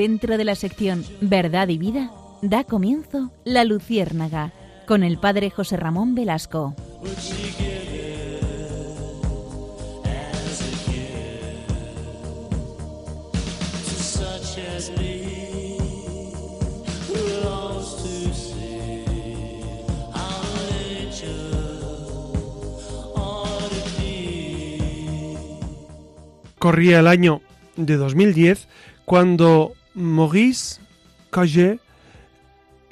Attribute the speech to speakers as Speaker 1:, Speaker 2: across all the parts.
Speaker 1: dentro de la sección Verdad y Vida, da comienzo La Luciérnaga con el padre José Ramón Velasco.
Speaker 2: Corría el año de 2010 cuando Maurice Caget,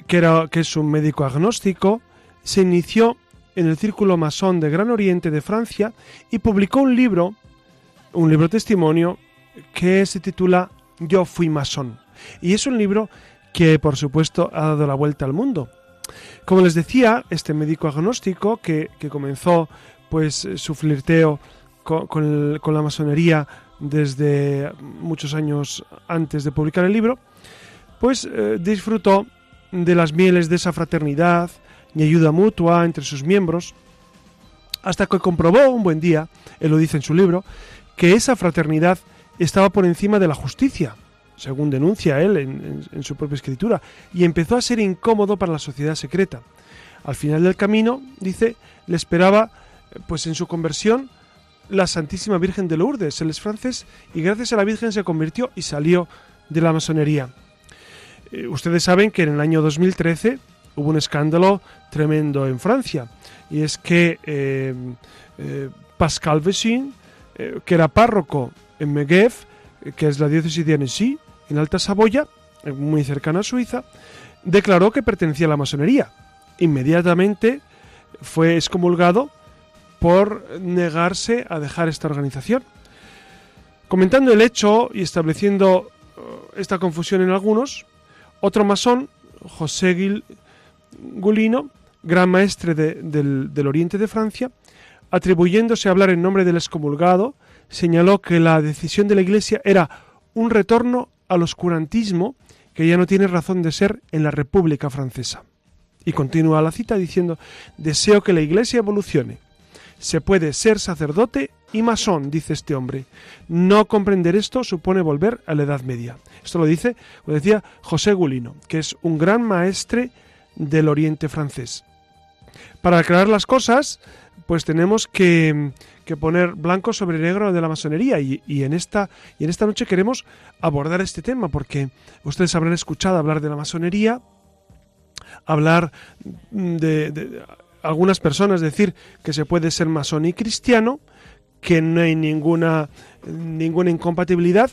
Speaker 2: que, era, que es un médico agnóstico, se inició en el Círculo Masón de Gran Oriente de Francia y publicó un libro, un libro testimonio, que se titula Yo fui masón. Y es un libro que, por supuesto, ha dado la vuelta al mundo. Como les decía, este médico agnóstico que, que comenzó pues su flirteo con, la masonería desde muchos años antes de publicar el libro, pues eh, disfrutó de las mieles de esa fraternidad y ayuda mutua entre sus miembros, hasta que comprobó un buen día, él lo dice en su libro, que esa fraternidad estaba por encima de la justicia, según denuncia él en, en, su propia escritura, y empezó a ser incómodo para la sociedad secreta. Al final del camino, dice, le esperaba, pues en su conversión, la Santísima Virgen de Lourdes. Él es francés y gracias a la Virgen se convirtió y salió de la masonería. Eh, ustedes saben que en el año 2013 hubo un escándalo tremendo en Francia y es que eh, eh, Pascal Vessin, que era párroco en Meguev, que es la diócesis de Annecy, en Alta Saboya, muy cercana a Suiza, declaró que pertenecía a la masonería. Inmediatamente fue excomulgado por negarse a dejar esta organización. Comentando el hecho y estableciendo uh, esta confusión en algunos, otro masón, José Gil Gulino, gran maestre del, del Oriente de Francia, atribuyéndose a hablar en nombre del excomulgado, señaló que la decisión de la Iglesia era un retorno al oscurantismo que ya no tiene razón de ser en la República Francesa. Y continúa la cita diciendo, deseo que la Iglesia evolucione, se puede ser sacerdote y masón, dice este hombre. No comprender esto supone volver a la Edad Media. Esto lo dice, como decía, José Gulino, que es un gran maestre del Oriente francés. Para aclarar las cosas, pues tenemos que, poner blanco sobre negro de la masonería y, en esta, y en esta noche queremos abordar este tema porque ustedes habrán escuchado hablar de la masonería, hablar de algunas personas decir que se puede ser masón y cristiano, que no hay ninguna, ninguna incompatibilidad.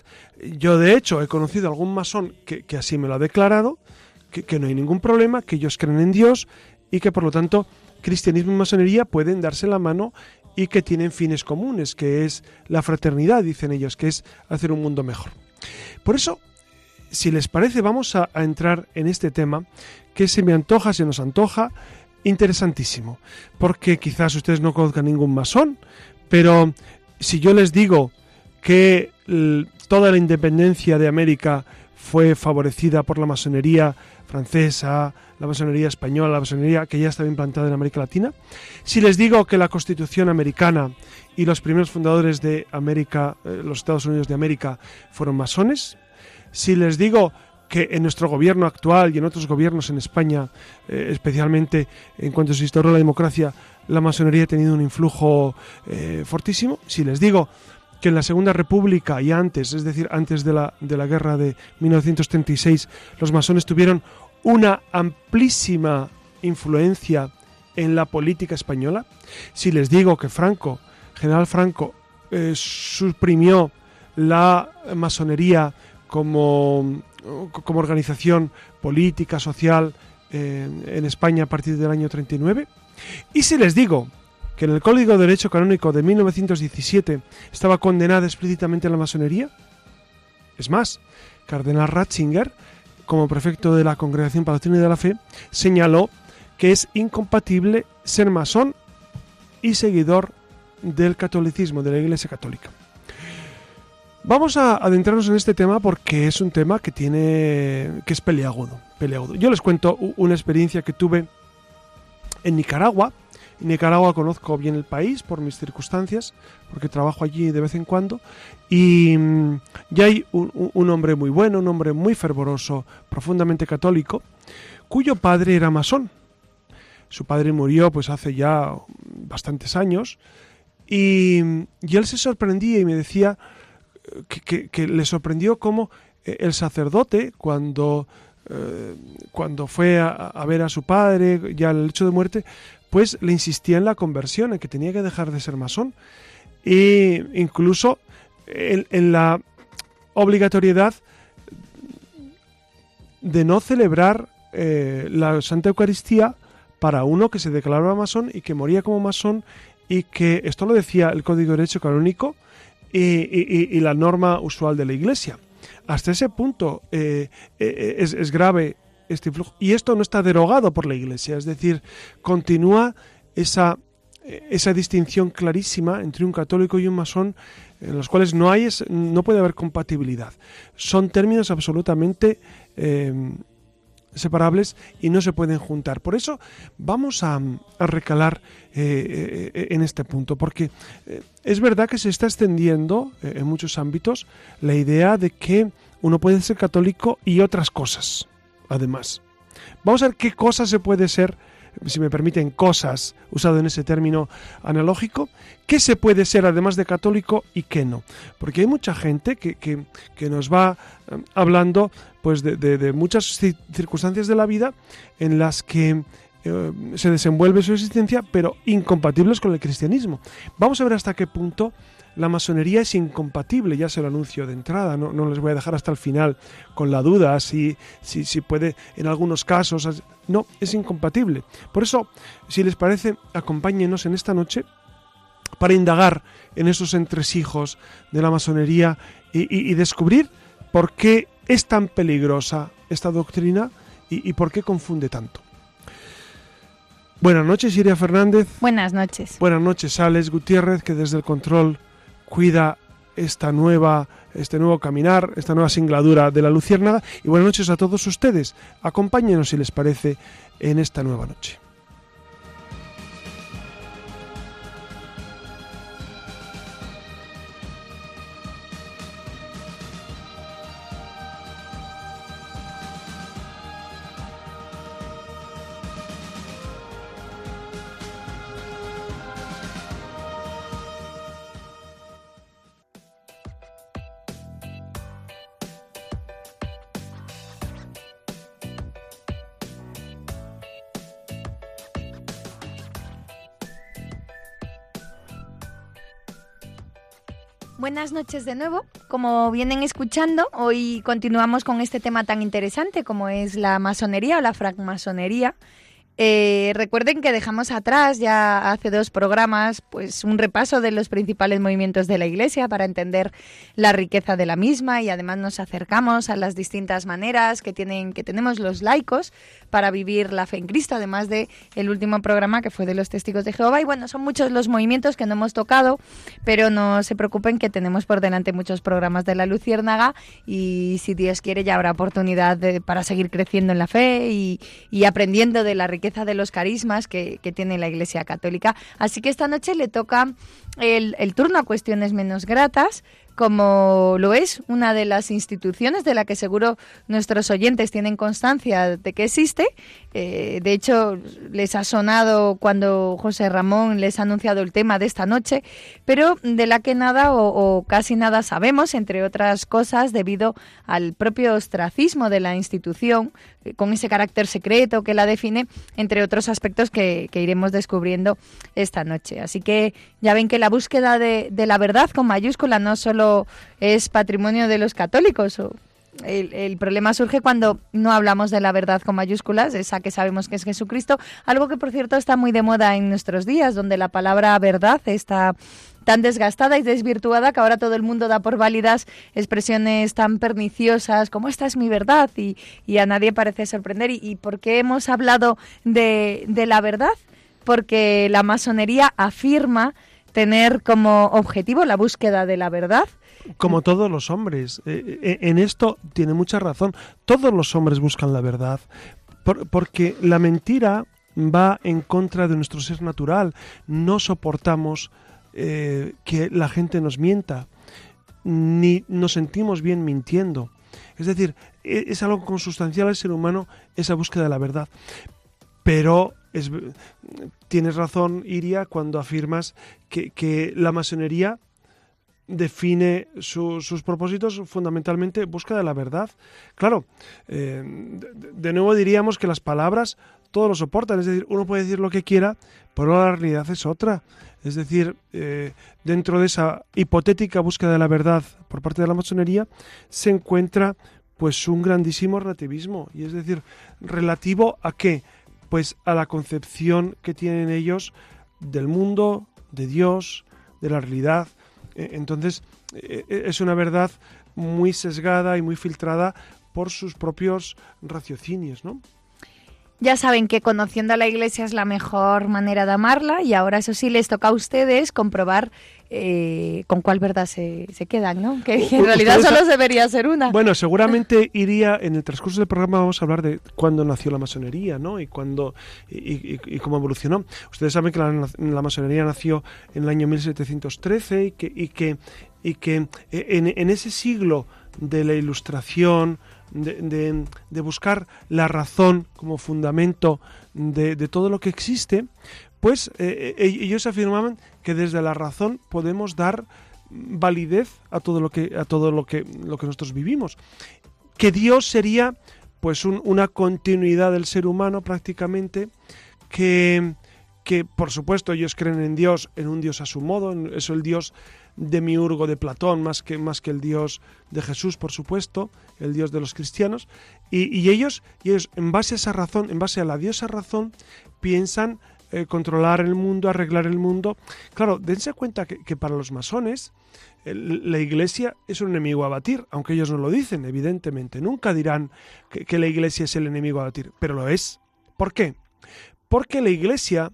Speaker 2: Yo, de hecho, he conocido a algún masón que, así me lo ha declarado, que, que, no hay ningún problema, que ellos creen en Dios y que, por lo tanto, cristianismo y masonería pueden darse la mano y que tienen fines comunes, que es la fraternidad, dicen ellos, que es hacer un mundo mejor. Por eso, si les parece, vamos a entrar en este tema que se me antoja, se nos antoja, interesantísimo, porque quizás ustedes no conozcan ningún masón, pero si yo les digo que toda la independencia de América fue favorecida por la masonería francesa, la masonería española, la masonería que ya estaba implantada en América Latina, si les digo que la Constitución americana y los primeros fundadores de América, eh, los Estados Unidos de América, fueron masones, si les digo que en nuestro gobierno actual y en otros gobiernos en España, eh, especialmente en cuanto se instauró la democracia, la masonería ha tenido un influjo eh, fortísimo. Si les digo que en la Segunda República y antes, es decir, antes de la, de la guerra de 1936, los masones tuvieron una amplísima influencia en la política española, si les digo que Franco, general Franco, eh, suprimió la masonería como como organización política, social eh, en España a partir del año 39. Y si les digo que en el Código de Derecho Canónico de 1917 estaba condenada explícitamente la masonería, es más, Cardenal Ratzinger, como prefecto de la Congregación para la de la Fe, señaló que es incompatible ser masón y seguidor del catolicismo, de la Iglesia Católica. Vamos a adentrarnos en este tema porque es un tema que tiene que es peleagudo, peleagudo. Yo les cuento una experiencia que tuve en Nicaragua Nicaragua conozco bien el país por mis circunstancias, porque trabajo allí de vez en cuando, y, mm, hay un, hombre muy bueno, un hombre muy fervoroso, profundamente católico, cuyo padre era masón. Su padre murió pues hace ya bastantes años, y, él se sorprendía y me decía que, le sorprendió cómo eh, el sacerdote, cuando, eh, cuando fue a, ver a su padre, ya el hecho de muerte, pues le insistía en la conversión, en que tenía que dejar de ser masón. E incluso en, la obligatoriedad de no celebrar eh, la Santa Eucaristía para uno que se declaraba masón y que moría como masón y que esto lo decía el Código de Derecho Canónico y, la norma usual de la Iglesia. Hasta ese punto eh, eh, es, es, grave este influjo. Y esto no está derogado por la Iglesia, es decir, continúa esa, esa distinción clarísima entre un católico y un masón en los cuales no, hay, no puede haber compatibilidad. Son términos absolutamente eh, separables y no se pueden juntar. Por eso vamos a, recalar eh, eh, en este punto, porque es verdad que se está extendiendo en muchos ámbitos la idea de que uno puede ser católico y otras cosas además. Vamos a ver qué cosas se puede ser, si me permiten, cosas, usado en ese término analógico, qué se puede ser además de católico y qué no. Porque hay mucha gente que, que, nos va eh, hablando pues de, muchas circunstancias de la vida en las que eh, se desenvuelve su existencia, pero incompatibles con el cristianismo. Vamos a ver hasta qué punto la masonería es incompatible, ya se lo anuncio de entrada, no, les voy a dejar hasta el final con la duda si, si, si puede en algunos casos, no, es incompatible. Por eso, si les parece, acompáñenos en esta noche para indagar en esos entresijos de la masonería y, descubrir por qué es tan peligrosa esta doctrina y, y por qué confunde tanto. Buenas noches, Iria Fernández.
Speaker 1: Buenas noches.
Speaker 2: Buenas noches, Alex Gutiérrez, que desde el control cuida esta nueva, este nuevo caminar, esta nueva singladura de la Luciérnaga. Y buenas noches a todos ustedes. Acompáñenos, si les parece, en esta nueva noche.
Speaker 1: Buenas noches de nuevo. Como vienen escuchando, hoy continuamos con este tema tan interesante como es la masonería o la francmasonería. Eh, recuerden que dejamos atrás ya hace dos programas pues un repaso de los principales movimientos de la Iglesia para entender la riqueza de la misma y además nos acercamos a las distintas maneras que tienen que tenemos los laicos para vivir la fe en Cristo, además de el último programa que fue de los testigos de Jehová. Y bueno, son muchos los movimientos que no hemos tocado, pero no se preocupen que tenemos por delante muchos programas de la Luciérnaga y si Dios quiere ya habrá oportunidad para seguir creciendo en la fe y, y aprendiendo de la riqueza de los carismas que, tiene la Iglesia Católica. Así que esta noche le toca el, el turno a cuestiones menos gratas, como lo es una de las instituciones de la que seguro nuestros oyentes tienen constancia de que existe. Eh, de hecho, les ha sonado cuando José Ramón les ha anunciado el tema de esta noche, pero de la que nada o, casi nada sabemos, entre otras cosas, debido al propio ostracismo de la institución, eh, con ese carácter secreto que la define, entre otros aspectos que, iremos descubriendo esta noche. Así que ya ven que la búsqueda de, de la verdad con mayúscula no solo es patrimonio de los católicos. el, problema surge cuando no hablamos de la verdad con mayúsculas, esa que sabemos que es Jesucristo, algo que por cierto está muy de moda en nuestros días, donde la palabra verdad está tan desgastada y desvirtuada que ahora todo el mundo da por válidas expresiones tan perniciosas como esta es mi verdad y, a nadie parece sorprender. ¿Y, y por qué hemos hablado de, de la verdad? Porque la masonería afirma tener como objetivo la búsqueda de la verdad.
Speaker 2: Como todos los hombres. Eh, eh, en esto tiene mucha razón. Todos los hombres buscan la verdad. porque la mentira va en contra de nuestro ser natural. No soportamos eh, que la gente nos mienta, ni nos sentimos bien mintiendo. Es decir, e, es algo consustancial al ser humano esa búsqueda de la verdad. Pero es, tienes razón, Iria, cuando afirmas que, la masonería define sus propósitos fundamentalmente búsqueda de la verdad. Claro, eh, de, nuevo diríamos que las palabras todo lo soportan, es decir, uno puede decir lo que quiera, pero la realidad es otra. Es decir, eh, dentro de esa hipotética búsqueda de la verdad por parte de la masonería se encuentra pues un grandísimo relativismo, y es decir, relativo a qué? Pues a la concepción que tienen ellos del mundo, de Dios, de la realidad. E, entonces, e, e, es una verdad muy sesgada y muy filtrada por sus propios raciocinios, ¿no?
Speaker 1: Ya saben que conociendo a la Iglesia es la mejor manera de amarla y ahora eso sí les toca a ustedes comprobar eh, con cuál verdad se, se, quedan, ¿no? Que en realidad solo debería ser una.
Speaker 2: Bueno, seguramente iría, en el transcurso del programa vamos a hablar de cuándo nació la masonería, ¿no? Y cuándo y, cómo evolucionó. Ustedes saben que la, masonería nació en el año 1713 y que, y que, y que en, en ese siglo de la ilustración, de, de, buscar la razón como fundamento de, de, todo lo que existe, pues eh, eh, ellos afirmaban que desde la razón podemos dar validez a todo lo que a todo lo que lo que nosotros vivimos. Que Dios sería pues una continuidad del ser humano prácticamente que que por supuesto ellos creen en Dios en un Dios a su modo es el Dios de Miurgo de Platón más que más que el Dios de Jesús por supuesto el Dios de los cristianos y, ellos y ellos en base a esa razón en base a la diosa razón piensan eh, controlar el mundo, arreglar el mundo. Claro, dense cuenta que, para los masones la iglesia es un enemigo a batir, aunque ellos no lo dicen, evidentemente. Nunca dirán que, que la iglesia es el enemigo a batir, pero lo es. ¿Por qué? Porque la iglesia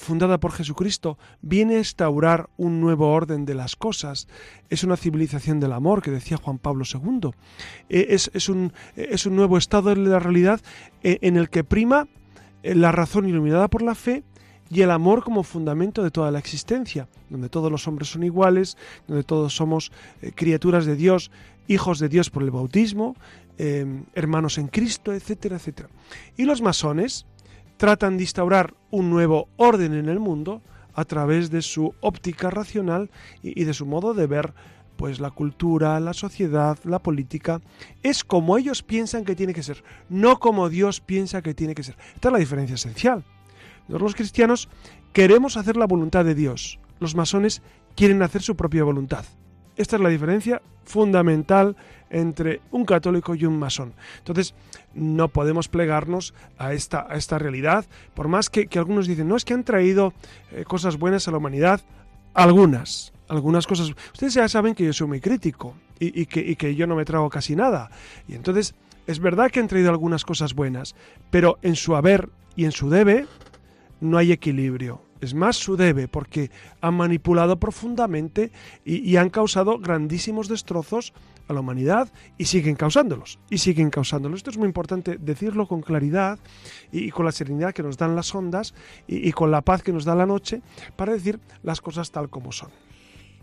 Speaker 2: fundada por Jesucristo, viene a instaurar un nuevo orden de las cosas. Es una civilización del amor, que decía Juan Pablo II. Eh, es, es, un, es un, nuevo estado de la realidad eh, en el que prima eh, la razón iluminada por la fe y el amor como fundamento de toda la existencia, donde todos los hombres son iguales, donde todos somos eh, criaturas de Dios, hijos de Dios por el bautismo, eh, hermanos en Cristo, etcétera, etcétera. Y los masones tratan de instaurar un nuevo orden en el mundo a través de su óptica racional y de su modo de ver pues la cultura, la sociedad, la política, es como ellos piensan que tiene que ser, no como Dios piensa que tiene que ser. Esta es la diferencia esencial. los cristianos queremos hacer la voluntad de Dios, los masones quieren hacer su propia voluntad. Esta es la diferencia fundamental entre un católico y un masón. Entonces, no podemos plegarnos a esta, a esta realidad, por más que, algunos dicen, no es que han traído eh, cosas buenas a la humanidad, algunas, algunas cosas. Ustedes ya saben que yo soy muy crítico y, que, que yo no me trago casi nada. Y entonces, es verdad que han traído algunas cosas buenas, pero en su haber y en su debe no hay equilibrio. Es más su debe, porque han manipulado profundamente y, han causado grandísimos destrozos a la humanidad y siguen causándolos. Y siguen causándolos. Esto es muy importante decirlo con claridad y, con la serenidad que nos dan las ondas y con la paz que nos da la noche para decir las cosas tal como son.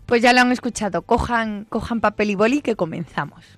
Speaker 1: Pues ya lo han escuchado. Cojan, cojan papel y boli que comenzamos.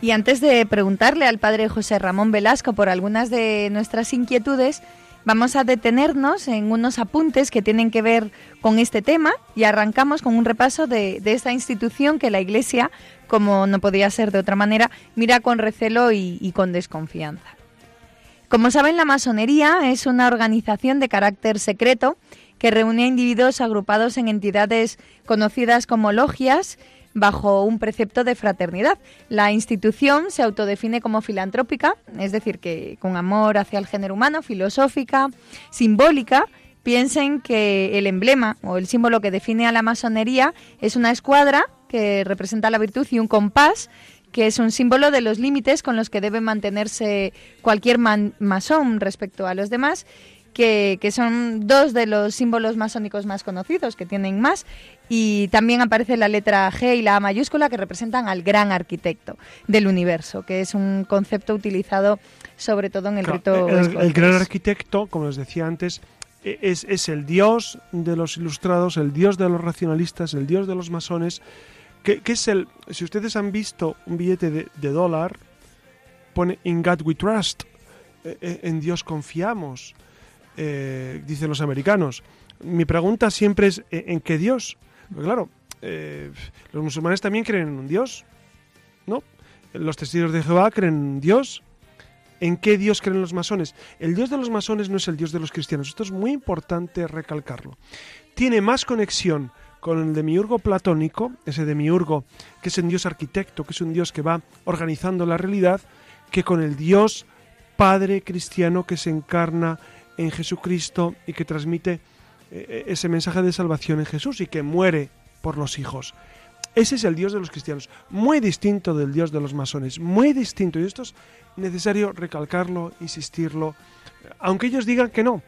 Speaker 1: Y antes de preguntarle al padre José Ramón Velasco por algunas de nuestras inquietudes, Vamos a detenernos en unos apuntes que tienen que ver con este tema y arrancamos con un repaso de, esta institución que la Iglesia, como no podía ser de otra manera, mira con recelo y con desconfianza. Como saben, la masonería es una organización de carácter secreto que reúne a individuos agrupados en entidades conocidas como logias bajo un precepto de fraternidad. La institución se autodefine como filantrópica, es decir, que con amor hacia el género humano, filosófica, simbólica. Piensen que el emblema o el símbolo que define a la masonería es una escuadra que representa la virtud y un compás que es un símbolo de los límites con los que debe mantenerse cualquier masón respecto a los demás que, son dos de los símbolos masónicos más conocidos, que tienen más, y también aparece la letra G y la A mayúscula que representan al gran arquitecto del universo, que es un concepto utilizado sobre todo en el rito.
Speaker 2: El, gran arquitecto, como les decía antes, e, es, es, el dios de los ilustrados, el dios de los racionalistas, el dios de los masones, que, es el. Si ustedes han visto un billete de, de dólar, pone In God We Trust, e, e, en Dios confiamos. Eh, dicen los americanos. Mi pregunta siempre es, ¿en qué Dios? Pues claro, eh, los musulmanes también creen en un Dios, ¿no? Los testigos de Jehová creen en un Dios. ¿En qué Dios creen los masones? El Dios de los masones no es el Dios de los cristianos. Esto es muy importante recalcarlo. Tiene más conexión con el demiurgo platónico, ese demiurgo que es un Dios arquitecto, que es un Dios que va organizando la realidad, que con el Dios Padre cristiano que se encarna en Jesucristo y que transmite ese mensaje de salvación en Jesús y que muere por los hijos. Ese es el Dios de los cristianos, muy distinto del Dios de los masones, muy distinto. Y esto es necesario recalcarlo, insistirlo, aunque ellos digan que no.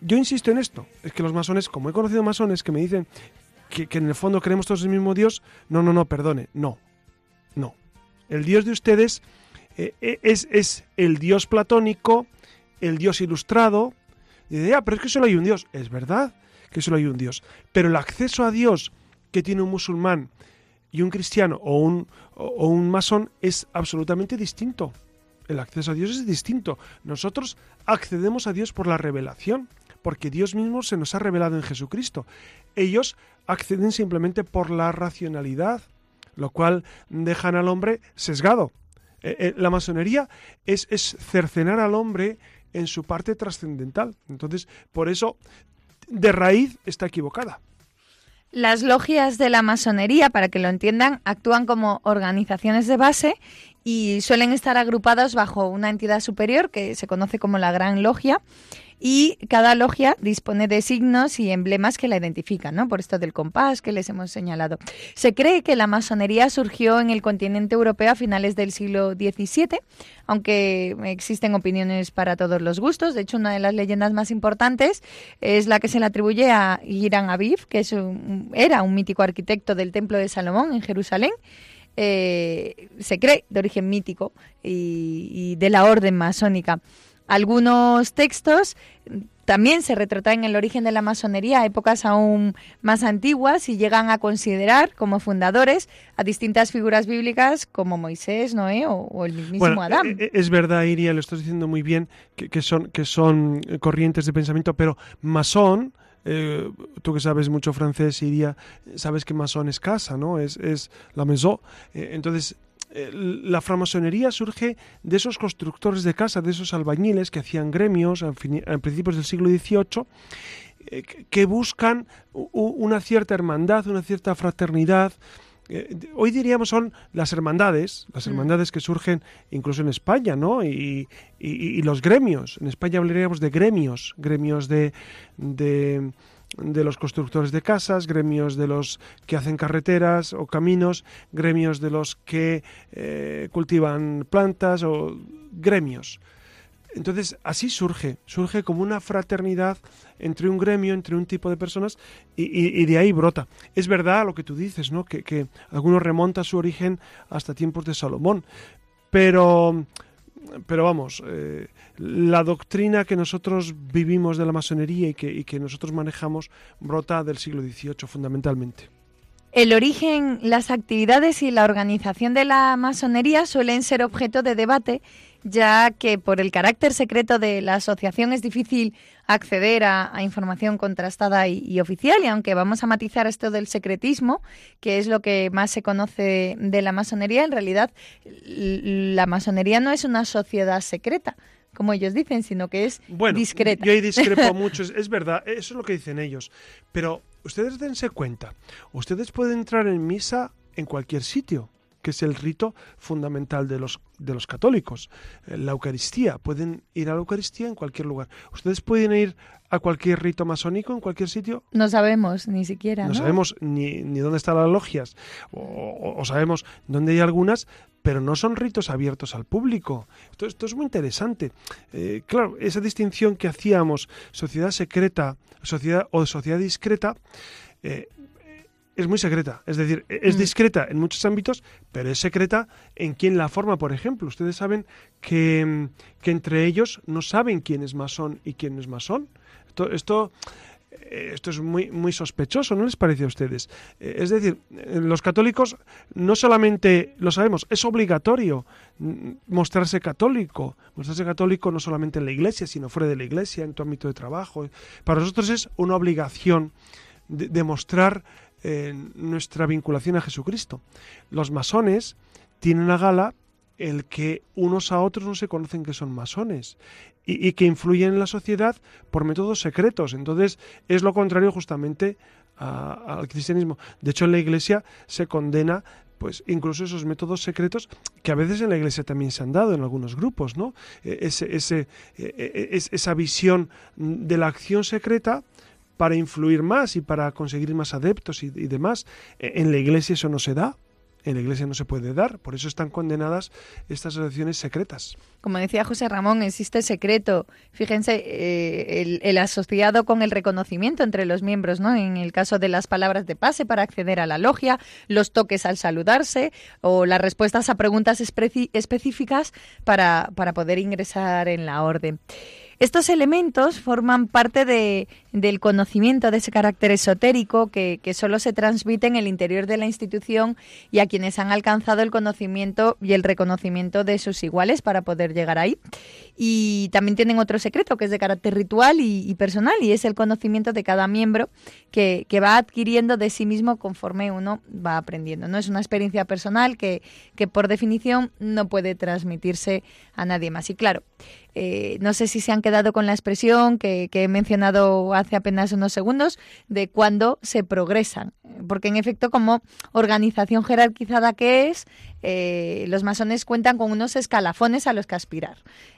Speaker 2: Yo insisto en esto, es que los masones, como he conocido masones que me dicen que, en el fondo creemos todos el mismo Dios, no, no, no, perdone, no, no. El Dios de ustedes eh, es, es el Dios platónico, el Dios ilustrado, dice, ya, pero es que solo hay un Dios. Es verdad que solo hay un Dios. Pero el acceso a Dios que tiene un musulmán y un cristiano o un, o un masón es absolutamente distinto. El acceso a Dios es distinto. Nosotros accedemos a Dios por la revelación, porque Dios mismo se nos ha revelado en Jesucristo. Ellos acceden simplemente por la racionalidad, lo cual dejan al hombre sesgado. Eh, eh, la masonería es, es cercenar al hombre en su parte trascendental. Entonces, por eso, de raíz está equivocada.
Speaker 1: Las logias de la masonería, para que lo entiendan, actúan como organizaciones de base y suelen estar agrupadas bajo una entidad superior que se conoce como la Gran Logia y cada logia dispone de signos y emblemas que la identifican, ¿no? Por esto del compás que les hemos señalado. Se cree que la masonería surgió en el continente europeo a finales del siglo XVII, aunque existen opiniones para todos los gustos. De hecho, una de las leyendas más importantes es la que se le atribuye a Hiram Aviv, que es era un mítico arquitecto del Templo de Salomón en Jerusalén. Eh, se cree de origen mítico y de la orden masónica. Algunos textos también se retratan en el origen de la masonería a épocas aún más antiguas y llegan a considerar como fundadores a distintas figuras bíblicas como Moisés, Noé o, el mismísimo Adán. Eh,
Speaker 2: eh, es verdad, Iria, lo estás diciendo muy bien, que, son, que son corrientes de pensamiento, pero masón... Eh, tú que sabes mucho francés, Iria, sabes que masón es casa, ¿no? Es, es la maison. entonces, eh, la francmasonería surge de esos constructores de casa, de esos albañiles que hacían gremios a, principios del siglo XVIII, eh, que buscan una cierta hermandad, una cierta fraternidad. Eh, hoy diríamos son las hermandades, las mm. hermandades que surgen incluso en España, ¿no? Y, los gremios. En España hablaríamos de gremios, gremios de de los constructores de casas, gremios de los que hacen carreteras o caminos, gremios de los que eh, cultivan plantas o gremios. Entonces, así surge, surge como una fraternidad entre un gremio, entre un tipo de personas, y, de ahí brota. Es verdad lo que tú dices, ¿no? Que, que algunos remonta su origen hasta tiempos de Salomón, pero pero vamos, eh, la doctrina que nosotros vivimos de la masonería y que, nosotros manejamos brota del siglo XVIII fundamentalmente.
Speaker 1: El origen, las actividades y la organización de la masonería suelen ser objeto de debate ya que por el carácter secreto de la asociación es difícil acceder a, información contrastada y, oficial, y aunque vamos a matizar esto del secretismo, que es lo que más se conoce de la masonería, en realidad la masonería no es una sociedad secreta, como ellos dicen, sino que es
Speaker 2: bueno,
Speaker 1: discreta.
Speaker 2: Yo ahí discrepo mucho, es, verdad, eso es lo que dicen ellos. Pero ustedes dense cuenta, ustedes pueden entrar en misa en cualquier sitio que es el rito fundamental de los, de los católicos, eh, la Eucaristía. Pueden ir a la Eucaristía en cualquier lugar. ¿Ustedes pueden ir a cualquier rito masónico en cualquier sitio?
Speaker 1: No sabemos ni siquiera.
Speaker 2: No, sabemos ni, ni, dónde están las logias, o, sabemos dónde hay algunas, pero no son ritos abiertos al público. Esto, esto es muy interesante. Eh, claro, esa distinción que hacíamos, sociedad secreta sociedad, o sociedad discreta, eh, es muy secreta. Es decir, es mm. discreta en muchos ámbitos, pero es secreta en quien la forma, por ejemplo. Ustedes saben que, que entre ellos no saben quién es masón y quién es masón. Esto, esto, eh, esto es muy, muy sospechoso, ¿no les parece a ustedes? Eh, es decir, eh, los católicos no solamente lo sabemos, es obligatorio mm, mostrarse católico. Mostrarse católico no solamente en la iglesia, sino fuera de la iglesia, en tu ámbito de trabajo. Para nosotros es una obligación demostrar nuestra vinculación a Jesucristo. Los masones tienen a gala el que unos a otros no se conocen que son masones y, que influyen en la sociedad por métodos secretos. Entonces es lo contrario justamente al cristianismo. De hecho en la iglesia se condena pues incluso esos métodos secretos que a veces en la iglesia también se han dado en algunos grupos, ¿no? E, ese, ese, e, e, esa visión de la acción secreta para influir más y para conseguir más adeptos y, demás. E, en la iglesia eso no se da. En la iglesia no se puede dar, por eso están condenadas estas asociaciones secretas.
Speaker 1: Como decía José Ramón, existe secreto. Fíjense, eh, el, asociado con el reconocimiento entre los miembros, ¿no? En el caso de las palabras de pase para acceder a la logia, los toques al saludarse o las respuestas a preguntas específicas para, para poder ingresar en la orden. Estos elementos forman parte de, del conocimiento de ese carácter esotérico que, solo se transmite en el interior de la institución y a quienes han alcanzado el conocimiento y el reconocimiento de sus iguales para poder llegar ahí. Y también tienen otro secreto que es de carácter ritual y, personal y es el conocimiento de cada miembro que, va adquiriendo de sí mismo conforme uno va aprendiendo. No es una experiencia personal que por definición no puede transmitirse a nadie más. Y claro, eh, no sé si se han quedado con la expresión que, he mencionado hace apenas unos segundos de cuando se progresan. Porque en efecto, como organización jerarquizada que es, eh, los masones cuentan con unos escalafones a los que aspirar.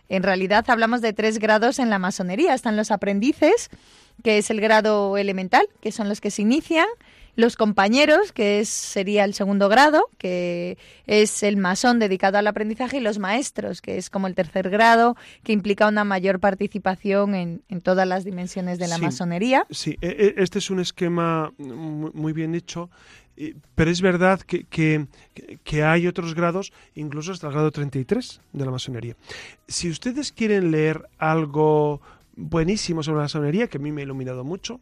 Speaker 1: En realidad hablamos de tres grados en la masonería. Están los aprendices, que es el grado elemental, que son los que se inician los compañeros, que es, sería el segundo grado, que es el masón dedicado al aprendizaje, y los maestros, que es como el tercer grado, que implica una mayor participación en, todas las dimensiones de la masonería.
Speaker 2: Sí, e, e, este es un esquema muy bien hecho pero es verdad que, que, hay otros grados, incluso hasta el grado 33 de la masonería. Si ustedes quieren leer algo buenísimo sobre la masonería, que a mí me ha iluminado mucho,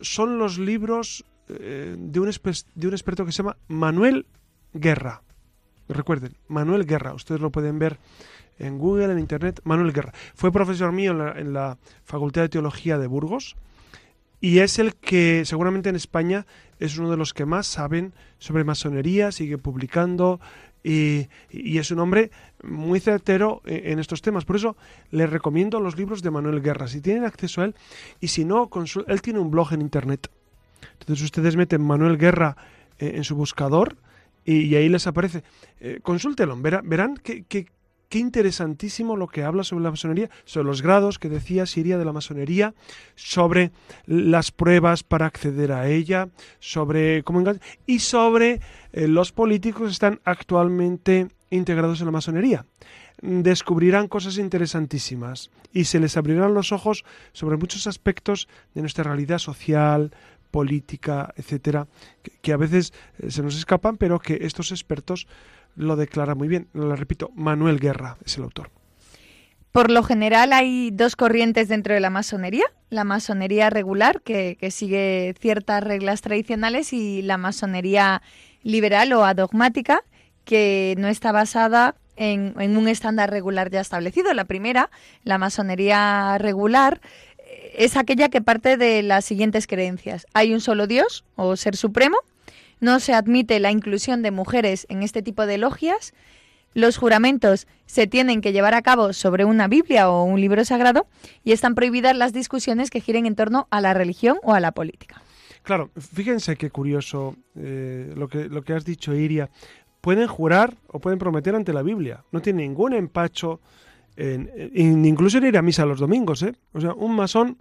Speaker 2: son los libros eh, de, un de un experto que se llama Manuel Guerra. Recuerden, Manuel Guerra, ustedes lo pueden ver en Google, en Internet, Manuel Guerra. Fue profesor mío en la, Facultad de Teología de Burgos y es el que seguramente en España es uno de los que más saben sobre masonería, sigue publicando y, es un hombre muy certero en, estos temas. Por eso les recomiendo los libros de Manuel Guerra, si tienen acceso a él y si no, él tiene un blog en Internet entonces ustedes meten Manuel Guerra eh, en su buscador y, ahí les aparece. Eh, consúltelo, verán, qué que, interesantísimo lo que habla sobre la masonería, sobre los grados que decía Siria de la masonería, sobre las pruebas para acceder a ella, sobre cómo y sobre eh, los políticos que están actualmente integrados en la masonería. Descubrirán cosas interesantísimas y se les abrirán los ojos sobre muchos aspectos de nuestra realidad social, política, etcétera, que, a veces eh, se nos escapan, pero que estos expertos lo declaran muy bien. Lo repito, Manuel Guerra es el autor.
Speaker 1: Por lo general hay dos corrientes dentro de la masonería, la masonería regular, que, sigue ciertas reglas tradicionales, y la masonería liberal o adogmática, que no está basada en, un estándar regular ya establecido. La primera, la masonería regular, es aquella que parte de las siguientes creencias. Hay un solo Dios o ser supremo, no se admite la inclusión de mujeres en este tipo de logias, los juramentos se tienen que llevar a cabo sobre una Biblia o un libro sagrado y están prohibidas las discusiones que giren en torno a la religión o a la política.
Speaker 2: Claro, fíjense qué curioso eh, lo, que, lo que has dicho, Iria. Pueden jurar o pueden prometer ante la Biblia. No tiene ningún empacho, en, incluso en ir a misa los domingos. ¿eh? O sea, un masón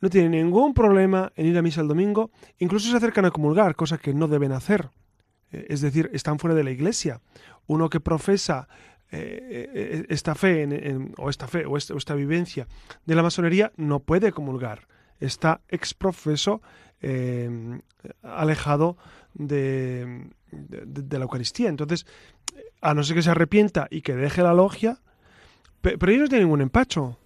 Speaker 2: no tiene ningún problema en ir a misa el domingo. Incluso se acercan a comulgar, cosa que no deben hacer. Eh, es decir, están fuera de la iglesia. Uno que profesa eh, eh, esta fe o esta fe o esta, vivencia de la masonería no puede comulgar. Está exprofeso alejado de, de, la Eucaristía. Entonces, a no ser que se arrepienta y que deje la logia, pero ellos no tienen ningún empacho.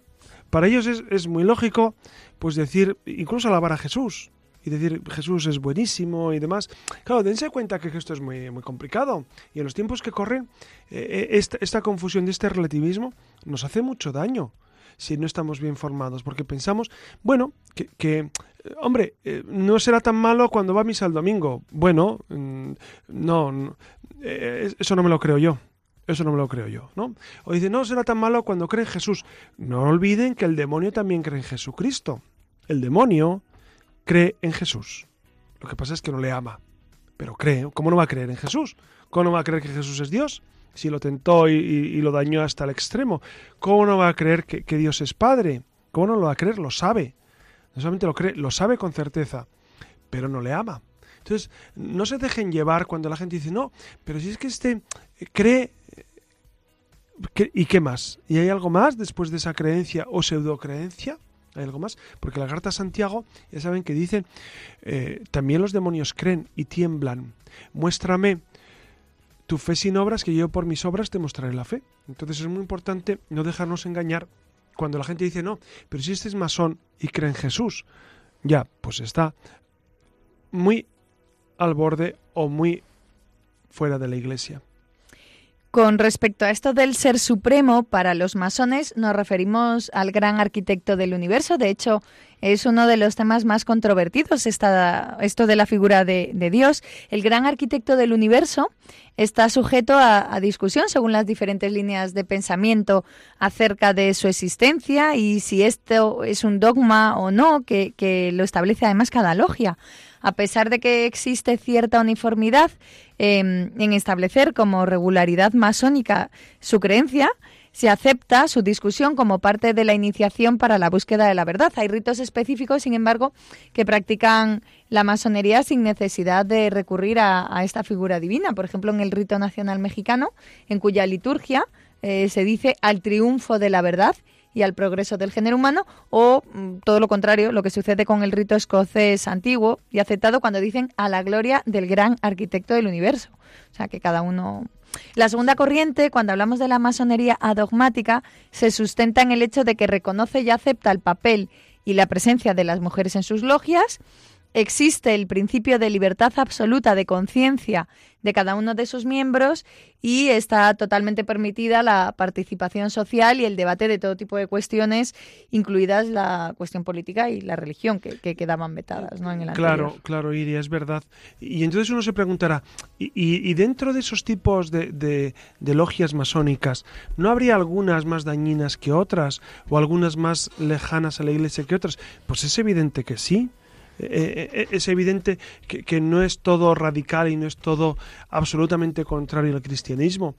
Speaker 2: Para ellos es, es muy lógico pues decir, incluso alabar a Jesús y decir Jesús es buenísimo y demás. Claro, dense cuenta que esto es muy, muy complicado y en los tiempos que corren eh, eh, esta, confusión de este relativismo nos hace mucho daño si no estamos bien formados, porque pensamos, bueno, que, que hombre, eh, no será tan malo cuando va a misa el domingo. Bueno, mm, no, eso no me lo creo yo. Eso no me lo creo yo, ¿no? O dice, no será tan malo cuando cree en Jesús. No olviden que el demonio también cree en Jesucristo. El demonio cree en Jesús. Lo que pasa es que no le ama, pero cree. ¿Cómo no va a creer en Jesús? ¿Cómo no va a creer que Jesús es Dios? Si lo tentó y, lo dañó hasta el extremo. ¿Cómo no va a creer que, que, Dios es Padre? ¿Cómo no lo va a creer? Lo sabe. No solamente lo cree, lo sabe con certeza, pero no le ama. Entonces, no se dejen llevar cuando la gente dice, no, pero si es que este cree... ¿Y qué más? ¿Y hay algo más después de esa creencia o pseudocreencia? ¿Hay algo más? Porque la carta Santiago, ya saben que dicen, eh, también los demonios creen y tiemblan. Muéstrame tu fe sin obras, que yo por mis obras te mostraré la fe. Entonces es muy importante no dejarnos engañar cuando la gente dice, no, pero si este es masón y cree en Jesús, ya, pues está muy al borde o muy fuera de la iglesia.
Speaker 1: Con respecto a esto del ser supremo, para los masones nos referimos al gran arquitecto del universo. De hecho, es uno de los temas más controvertidos, esta, esto de la figura de, Dios. El gran arquitecto del universo está sujeto a, discusión según las diferentes líneas de pensamiento acerca de su existencia y si esto es un dogma o no, que, que lo establece además cada logia a pesar de que existe cierta uniformidad em, en establecer como regularidad masónica su creencia, se acepta su discusión como parte de la iniciación para la búsqueda de la verdad. Hay ritos específicos, sin embargo, que practican la masonería sin necesidad de recurrir a, esta figura divina. Por ejemplo, en el rito nacional mexicano, en cuya liturgia eh, se dice al triunfo de la verdad y al progreso del género humano, o mm, todo lo contrario, lo que sucede con el rito escocés antiguo y aceptado cuando dicen a la gloria del gran arquitecto del universo. O sea, que cada uno... La segunda corriente, cuando hablamos de la masonería adogmática, se sustenta en el hecho de que reconoce y acepta el papel y la presencia de las mujeres en sus logias, existe el principio de libertad absoluta de conciencia de cada uno de sus miembros y está totalmente permitida la participación social y el debate de todo tipo de cuestiones, incluidas la cuestión política y la religión, que, quedaban vetadas ¿no? en el
Speaker 2: Claro, claro, Iria, es verdad. Y entonces uno se preguntará, ¿y, dentro de esos tipos de, de logias masónicas, ¿no habría algunas más dañinas que otras o algunas más lejanas a la Iglesia que otras? Pues es evidente que sí. Eh, eh, es evidente que, no es todo radical y no es todo absolutamente contrario al cristianismo.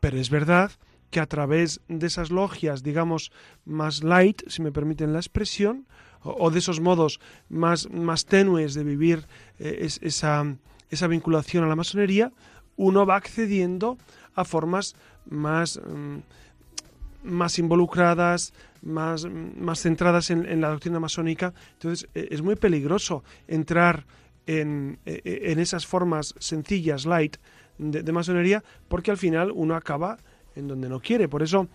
Speaker 2: Pero es verdad que a través de esas logias, digamos, más light, si me permiten la expresión, o, de esos modos más, más tenues de vivir eh, esa, esa vinculación a la masonería, uno va accediendo a formas más, mm, más involucradas, más, más centradas en, la doctrina masónica. Entonces e, es muy peligroso entrar en, e, e, en esas formas sencillas, light, de, masonería, porque al final uno acaba en donde no quiere. Por eso,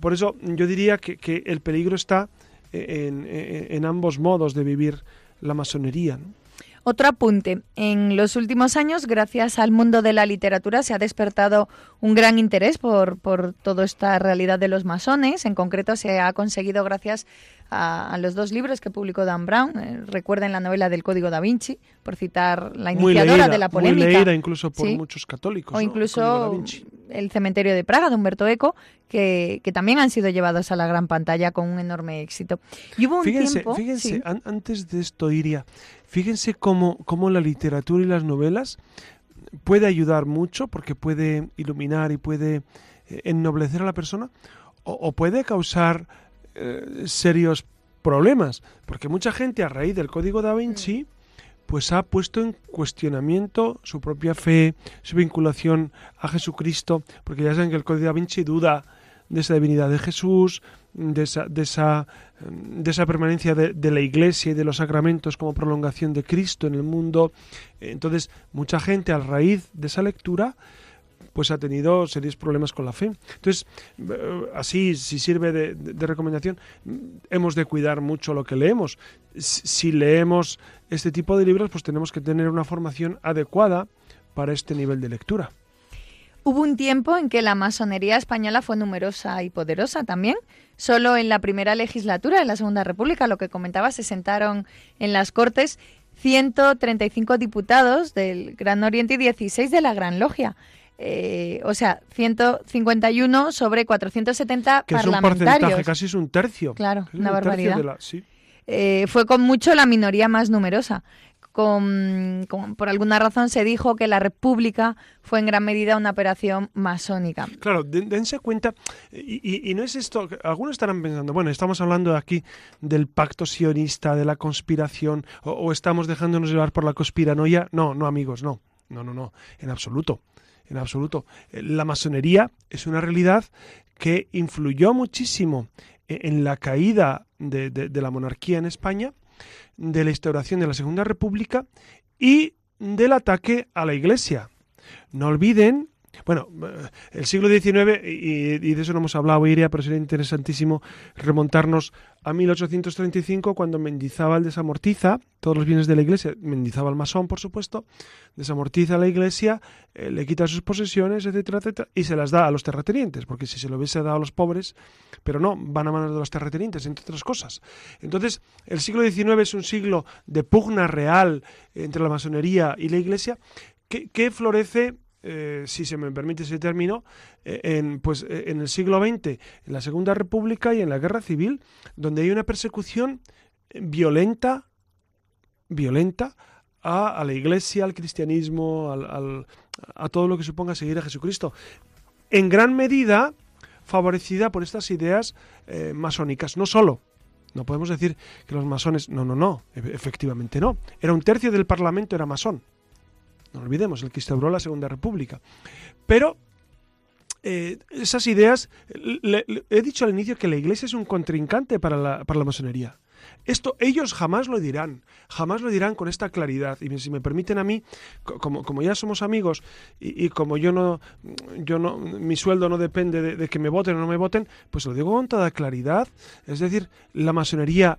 Speaker 2: por eso yo diría que, el peligro está en, en, ambos modos de vivir la masonería.
Speaker 1: Otro apunte. En los últimos años, gracias al mundo de la literatura, se ha despertado un gran interés por, por toda esta realidad de los masones. En concreto, se ha conseguido gracias a, los dos libros que publicó Dan Brown. Eh, recuerden la novela del Código da Vinci, por citar la iniciadora de la polémica.
Speaker 2: Muy leída incluso por muchos católicos.
Speaker 1: O incluso el, Cementerio de Praga de Humberto Eco, que, que, también han sido llevados a la gran pantalla con un enorme éxito.
Speaker 2: Y hubo un fíjense, tiempo, fíjense antes de esto, Iria, fíjense cómo, cómo la literatura y las novelas puede ayudar mucho porque puede iluminar y puede eh, ennoblecer a la persona o puede causar eh, serios problemas, porque mucha gente a raíz del código da Vinci pues ha puesto en cuestionamiento su propia fe, su vinculación a Jesucristo, porque ya saben que el código da Vinci duda de esa divinidad de Jesús, de esa, de esa, de esa permanencia de, de, la Iglesia y de los sacramentos como prolongación de Cristo en el mundo. Entonces, mucha gente a raíz de esa lectura pues ha tenido serios problemas con la fe. Entonces, eh, así, si sirve de, recomendación, hemos de cuidar mucho lo que leemos. Si leemos este tipo de libros, pues tenemos que tener una formación adecuada para este nivel de lectura.
Speaker 1: Hubo un tiempo en que la masonería española fue numerosa y poderosa también. Solo en la primera legislatura de la Segunda República, lo que comentaba, se sentaron en las Cortes 135 diputados del Gran Oriente y 16 de la Gran Logia. Eh, o sea, 151 sobre 470
Speaker 2: que
Speaker 1: parlamentarios.
Speaker 2: Es un porcentaje, casi es un tercio.
Speaker 1: Claro, una barbaridad. Eh, fue con mucho la minoría más numerosa. Por alguna razón se dijo que la República fue en gran medida una operación masónica.
Speaker 2: Claro, dense cuenta, y, no es esto, algunos estarán pensando, bueno, estamos hablando aquí del pacto sionista, de la conspiración, o, estamos dejándonos llevar por la conspiranoia. No, no amigos, no, no, no, no, en absoluto en absoluto. Eh, la masonería es una realidad que influyó muchísimo en la caída de, la monarquía en España, de la instauración de la Segunda República y del ataque a la Iglesia. No olviden bueno, eh, el siglo XIX, y, de eso no hemos hablado, Iria, pero sería interesantísimo remontarnos a 1835, cuando Mendizábal desamortiza todos los bienes de la iglesia, Mendizábal masón, por supuesto, desamortiza la iglesia, eh, le quita sus posesiones, etcétera, etcétera, y se las da a los terratenientes, porque si se lo hubiese dado a los pobres, pero no, van a manos de los terratenientes, entre otras cosas. Entonces, el siglo XIX es un siglo de pugna real entre la masonería y la iglesia, que, que florece eh, si se me permite ese término, eh, en, pues, eh, en el siglo XX, en la Segunda República y en la Guerra Civil, donde hay una persecución violenta, violenta a, la Iglesia, al cristianismo, al, a todo lo que suponga seguir a Jesucristo. En gran medida favorecida por estas ideas masónicas, no solo, no podemos decir que los masones. No, no, no. Efectivamente no. Era un tercio del Parlamento era masón. No olvidemos, el que instauró la Segunda República. Pero eh, esas ideas, he dicho al inicio que la Iglesia es un contrincante para la, para la masonería. Esto ellos jamás lo dirán, jamás lo dirán con esta claridad. Y si me permiten a mí, como, como ya somos amigos y, como yo no, yo no, mi sueldo no depende de, de, que me voten o no me voten, pues lo digo con toda claridad. Es decir, la masonería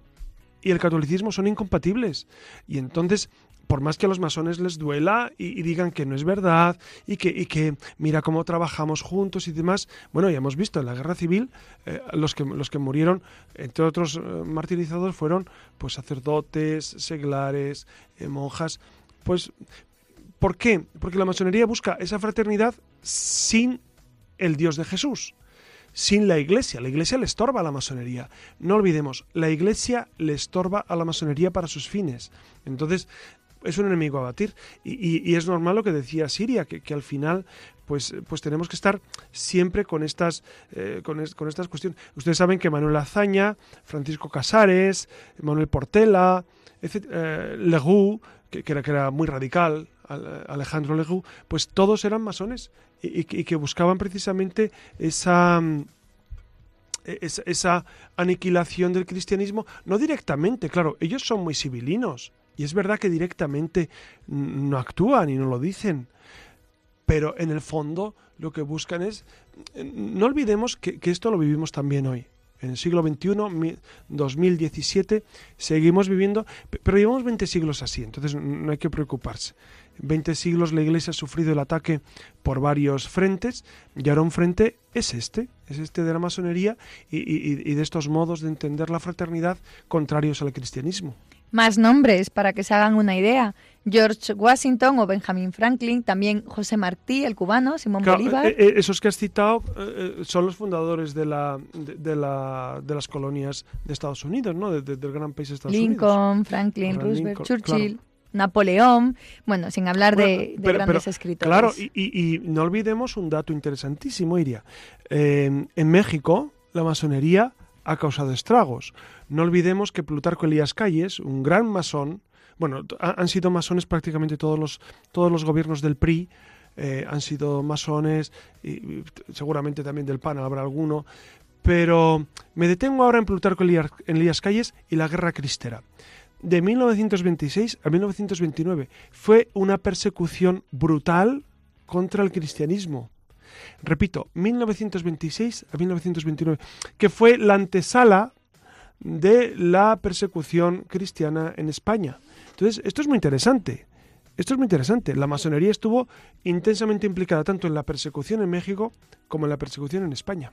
Speaker 2: y el catolicismo son incompatibles. Y entonces por más que a los masones les duela y, digan que no es verdad y que, que, mira cómo trabajamos juntos y demás, bueno, ya hemos visto en la guerra civil eh, los, que, los que murieron, entre otros eh, martirizados, fueron pues sacerdotes, seglares, eh, monjas, pues ¿por qué? Porque la masonería busca esa fraternidad sin el Dios de Jesús sin la iglesia. La iglesia le estorba a la masonería. No olvidemos, la iglesia le estorba a la masonería para sus fines. Entonces, es un enemigo a batir. Y, es normal lo que decía Siria, que, al final pues, pues tenemos que estar siempre con estas, eh, con, estas cuestiones. Ustedes saben que Manuel Azaña, Francisco Casares, Manuel Portela, Leroux, que, era, que era muy radical, Alejandro Leroux, pues todos eran masones y, que buscaban precisamente esa, esa, esa, aniquilación del cristianismo, no directamente, claro, ellos son muy civilinos, y es verdad que directamente no actúan y no lo dicen, pero en el fondo lo que buscan es, no olvidemos que, esto lo vivimos también hoy. En el siglo XXI, 2017, seguimos viviendo, pero llevamos 20 siglos así, entonces no hay que preocuparse. 20 siglos la Iglesia ha sufrido el ataque por varios frentes y ahora un frente es este, es este de la masonería y, y de estos modos de entender la fraternidad contrarios al cristianismo.
Speaker 1: Más nombres para que se hagan una idea. George Washington o Benjamin Franklin, también José Martí, el cubano, Simón Bolívar.
Speaker 2: Eh, eh, esos que has citado eh, son los fundadores de, la, de, la, de las colonias de Estados Unidos, ¿no? del gran país de Estados
Speaker 1: Unidos. Lincoln, Franklin, Roosevelt, Churchill. Napoleón, bueno, sin hablar de, grandes escritores.
Speaker 2: Claro, y, no olvidemos un dato interesantísimo, Iria. en México, la masonería ha causado estragos. No olvidemos que Plutarco Elías Calles, un gran masón, bueno, han sido masones prácticamente todos los, todos los gobiernos del PRI, eh, han sido masones, y, seguramente también del PAN habrá alguno, pero me detengo ahora en Plutarco Elías, Calles y la Guerra Cristera. De 1926 a 1929 fue una persecución brutal contra el cristianismo. Repito, 1926 a 1929, que fue la antesala de la persecución cristiana en España. Entonces, esto es muy interesante. Esto es muy interesante. La masonería estuvo intensamente implicada tanto en la persecución en México como en la persecución en España.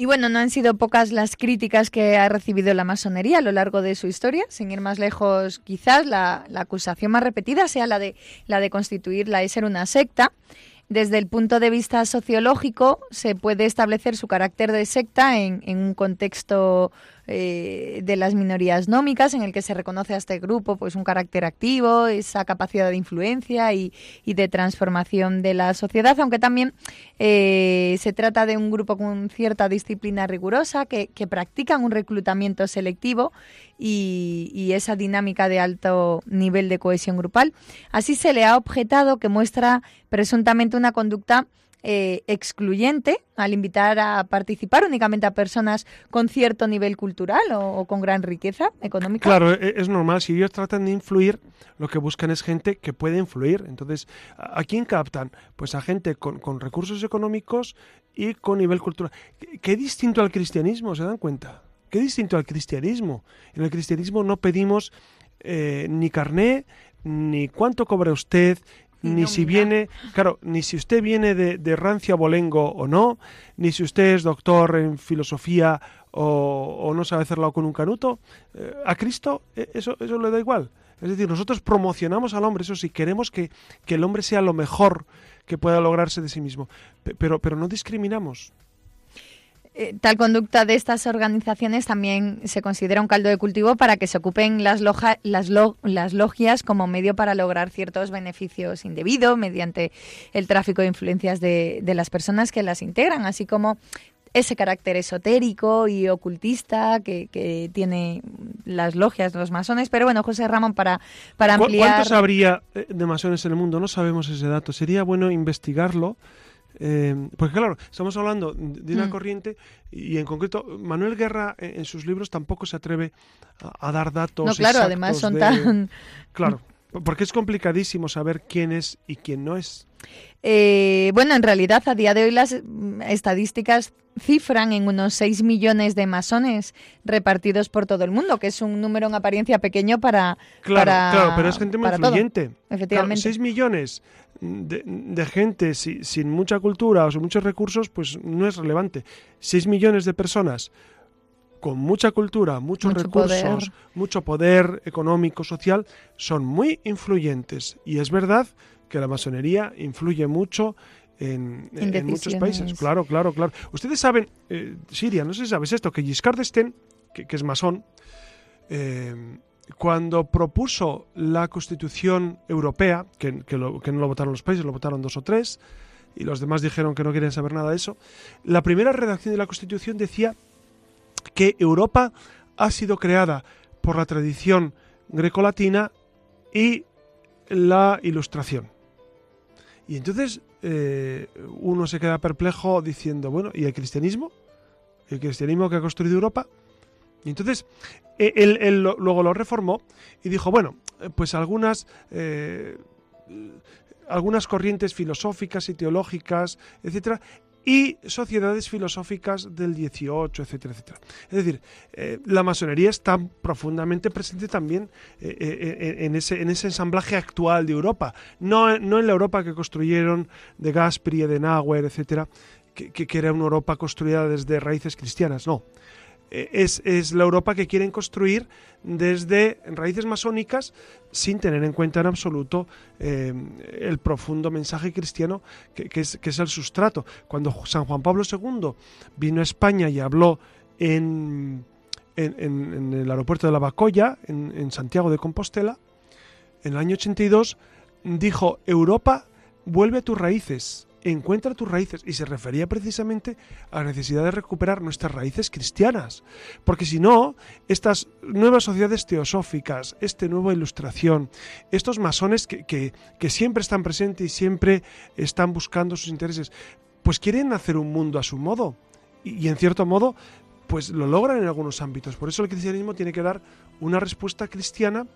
Speaker 1: Y bueno, no han sido pocas las críticas que ha recibido la masonería a lo largo de su historia. Sin ir más lejos, quizás la, acusación más repetida sea la de, la de constituirla y ser una secta. Desde el punto de vista sociológico, se puede establecer su carácter de secta en, un contexto eh, de las minorías nómicas, en el que se reconoce a este grupo pues un carácter activo, esa capacidad de influencia y, de transformación de la sociedad, aunque también eh, se trata de un grupo con cierta disciplina rigurosa que, que practican un reclutamiento selectivo y, esa dinámica de alto nivel de cohesión grupal. Así se le ha objetado que muestra presuntamente una conducta eh, excluyente al invitar a participar únicamente a personas con cierto nivel cultural o, con gran riqueza económica.
Speaker 2: Claro, e, es normal. Si ellos tratan de influir, lo que buscan es gente que puede influir. Entonces, ¿a quién captan? Pues a gente con, recursos económicos y con nivel cultural. ¿Qué distinto al cristianismo? ¿Se dan cuenta? Qué distinto al cristianismo. En el cristianismo no pedimos eh, ni carné, ni cuánto cobra usted, ni si viene, claro, ni si usted viene de, de rancia bolengo o no, ni si usted es doctor en filosofía o, no sabe hacerlo con un canuto. Eh, a Cristo eh, eso, eso le da igual. Es decir, nosotros promocionamos al hombre, eso sí, queremos que, que el hombre sea lo mejor que pueda lograrse de sí mismo, pero, pero no discriminamos.
Speaker 1: Eh, tal conducta de estas organizaciones también se considera un caldo de cultivo para que se ocupen las, las, las logias como medio para lograr ciertos beneficios indebidos mediante el tráfico de influencias de, de las personas que las integran, así como ese carácter esotérico y ocultista que, que, tiene las logias, los masones. Pero bueno, José Ramón, para, para ampliar...
Speaker 2: ¿Cuántos habría eh, de masones en el mundo? No sabemos ese dato. Sería bueno investigarlo eh, porque claro, estamos hablando de una mm. corriente y en concreto Manuel Guerra en, sus libros tampoco se atreve a, dar datos.
Speaker 1: No, claro, además son tan...
Speaker 2: Claro, porque es complicadísimo saber quién es y quién no es.
Speaker 1: Eh, bueno, en realidad a día de hoy las mm, estadísticas cifran en unos 6 millones de masones repartidos por todo el mundo, que es un número en apariencia pequeño para...
Speaker 2: Claro, claro pero es gente muy influyente.
Speaker 1: efectivamente.
Speaker 2: 6 millones de, gente sin mucha cultura o sin muchos recursos, pues no es relevante. 6 millones de personas con mucha cultura, muchos recursos, mucho poder económico, social, son muy influyentes. Y es verdad que la masonería influye mucho en, muchos países. Claro, claro, claro. Ustedes saben, eh, Siria, no sé si sabes esto, que Giscard d'Estaing, que, es masón, eh, cuando propuso la Constitución Europea, que, que, no lo votaron los países, lo votaron dos o tres, y los demás dijeron que no querían saber nada de eso, la primera redacción de la Constitución decía que Europa ha sido creada por la tradición grecolatina y la ilustración. Y entonces eh, uno se queda perplejo diciendo, bueno, ¿y el cristianismo? ¿El cristianismo que ha construido Europa? Y entonces e, él, luego lo reformó y dijo, bueno, pues algunas, eh, algunas corrientes filosóficas y teológicas, etcétera, y sociedades filosóficas del 18, etcétera, etcétera. Es decir, eh, la masonería está profundamente presente también eh, eh, en, ese, en ese ensamblaje actual de Europa, no, no en la Europa que construyeron de Gasperi, de Nauer, etcétera, que, que era una Europa construida desde raíces cristianas, no. Eh, es, la Europa que quieren construir desde raíces masónicas sin tener en cuenta en absoluto eh, el profundo mensaje cristiano que, es, el sustrato. Cuando San Juan Pablo II vino a España y habló en, el aeropuerto de la Bacoya, en Santiago de Compostela, en el año 82, dijo, Europa, vuelve a tus raíces encuentra tus raíces y se refería precisamente a la necesidad de recuperar nuestras raíces cristianas, porque si no, estas nuevas sociedades teosóficas, esta nueva ilustración, estos masones que, que, siempre están presentes y siempre están buscando sus intereses, pues quieren hacer un mundo a su modo y, y en cierto modo pues lo logran en algunos ámbitos. Por eso el cristianismo tiene que dar una respuesta cristiana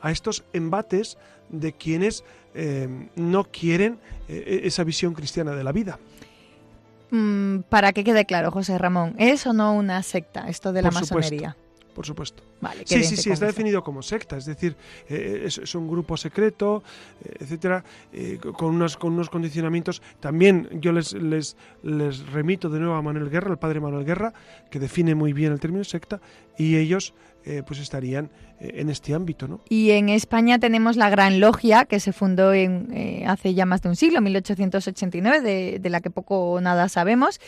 Speaker 2: a estos embates de quienes eh, no quieren eh, esa visión cristiana de la vida.
Speaker 1: Mm, para que quede claro, José Ramón, ¿es o no una secta esto de la masonería?
Speaker 2: Por supuesto. sí, sí, sí, está definido como secta, es decir, eh, es, un grupo secreto, etcétera, con, unos, con unos condicionamientos. También yo les, les, les remito de nuevo a Manuel Guerra, el padre Manuel Guerra, que define muy bien el término secta, y ellos eh, pues estarían eh, en este ámbito. ¿no?
Speaker 1: Y en España tenemos la Gran Logia, que se fundó en, eh, hace ya más de un siglo, 1889, de, de la que poco o nada sabemos.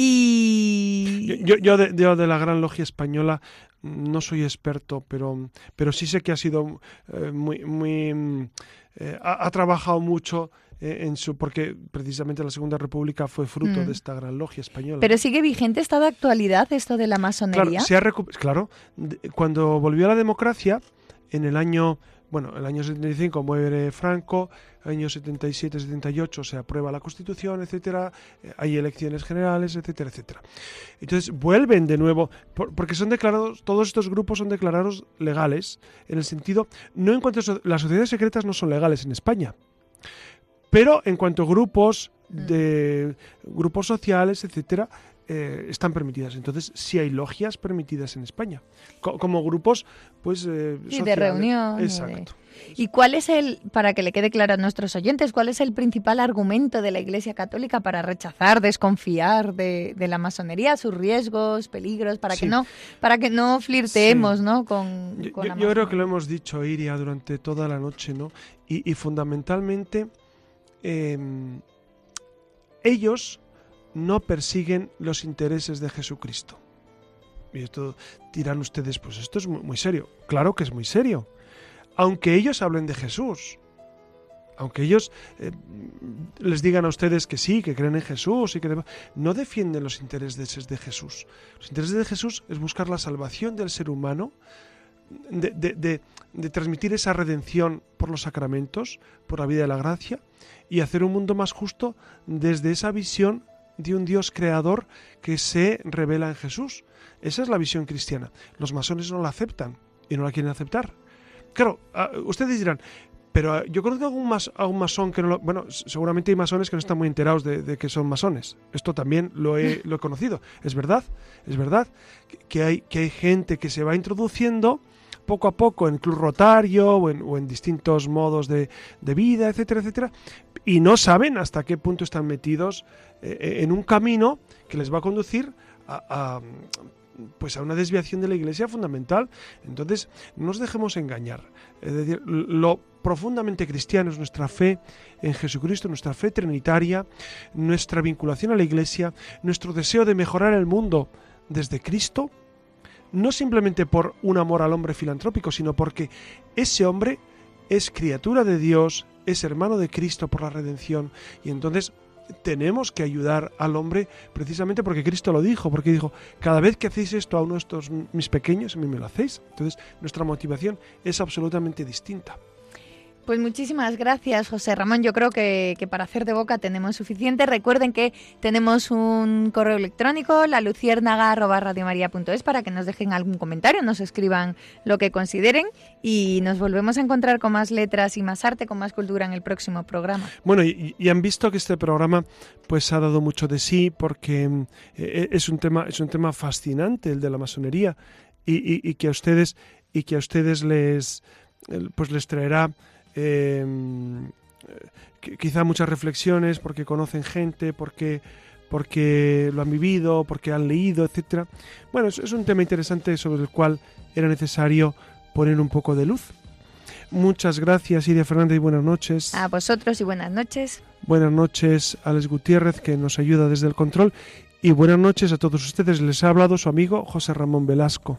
Speaker 1: Y...
Speaker 2: Yo, yo, de, de, la Gran Logia Española no soy experto, pero, pero sí sé que ha sido muy... muy mm, ha, trabajado mucho eh, en su porque precisamente la Segunda República fue fruto de mm. esta gran logia española.
Speaker 1: Pero sigue vigente está de actualidad esto de la masonería.
Speaker 2: Claro, claro cuando volvió a la democracia en el año bueno, el año 75 muere Franco, año 77, 78 se aprueba la Constitución, etcétera, eh, hay elecciones generales, etcétera, etcétera. Entonces vuelven de nuevo, porque son declarados, todos estos grupos son declarados legales, en el sentido, no en cuanto a, las sociedades secretas no son legales en España, pero en cuanto a grupos mm. de grupos sociales, etcétera, eh, están permitidas. Entonces, sí hay logias permitidas en España, como grupos, pues.
Speaker 1: Eh, y de reunión.
Speaker 2: Exacto.
Speaker 1: ¿Y cuál es el, para que le quede claro a nuestros oyentes, cuál es el principal argumento de la Iglesia Católica para rechazar, desconfiar de, la masonería, sus riesgos, peligros, para que no, para que no flirteemos, ¿no? Con,
Speaker 2: yo, yo creo que lo hemos dicho, Iria, durante toda la noche, ¿no? y fundamentalmente Em, ellos no persiguen los intereses de Jesucristo. Y esto dirán ustedes, pues esto es muy, serio. Claro que es muy serio. Aunque ellos hablen de Jesús, aunque ellos eh, les digan a ustedes que sí, que creen en Jesús y que no defienden los intereses de Jesús. Los intereses de Jesús es buscar la salvación del ser humano, de transmitir esa redención por los sacramentos, por la vida de la gracia, y hacer un mundo más justo desde esa visión de un Dios creador que se revela en Jesús. Esa es la visión cristiana. Los masones no la aceptan y no la quieren aceptar. Claro, ah, ustedes dirán, pero ah, yo creo que algún, algún masón que no lo... Bueno, seguramente hay masones que no están muy enterados de, que son masones. Esto también lo he, lo he, conocido. Es verdad, es verdad que hay, que hay gente que se va introduciendo poco a poco en club rotario o en, distintos modos de, vida, etcétera, etcétera, y no saben hasta qué punto están metidos eh, eh, en un camino que les va a conducir a, pues a una desviación de la iglesia fundamental. Entonces, no nos dejemos engañar. Es decir, lo profundamente cristiano es nuestra fe en Jesucristo, nuestra fe trinitaria, nuestra vinculación a la iglesia, nuestro deseo de mejorar el mundo desde Cristo no simplemente por un amor al hombre filantrópico, sino porque ese hombre es criatura de Dios, es hermano de Cristo por la redención, y entonces tenemos que ayudar al hombre precisamente porque Cristo lo dijo, porque dijo, cada vez que hacéis esto a uno de estos mis pequeños, a mí me lo hacéis. Entonces nuestra motivación es absolutamente distinta.
Speaker 1: Pues muchísimas gracias, José Ramón. Yo creo que, para hacer de boca tenemos suficiente. Recuerden que tenemos un correo electrónico, la para que nos dejen algún comentario, nos escriban lo que consideren y nos volvemos a encontrar con más letras y más arte, con más cultura en el próximo programa.
Speaker 2: Bueno, y, han visto que este programa pues ha dado mucho de sí porque mm, e, e, es un tema es un tema fascinante el de la masonería y, y que a ustedes y que a ustedes les pues les traerá Em, quizá muchas reflexiones porque conocen gente, porque, porque lo han vivido, porque han leído, etcétera. Bueno, es, es un tema interesante sobre el cual era necesario poner un poco de luz. Muchas gracias, Iria Fernández, y buenas noches.
Speaker 1: A vosotros y buenas noches.
Speaker 2: Buenas noches, Alex Gutiérrez, que nos ayuda desde el control. Y buenas noches a todos ustedes. Les ha hablado su amigo José Ramón Velasco.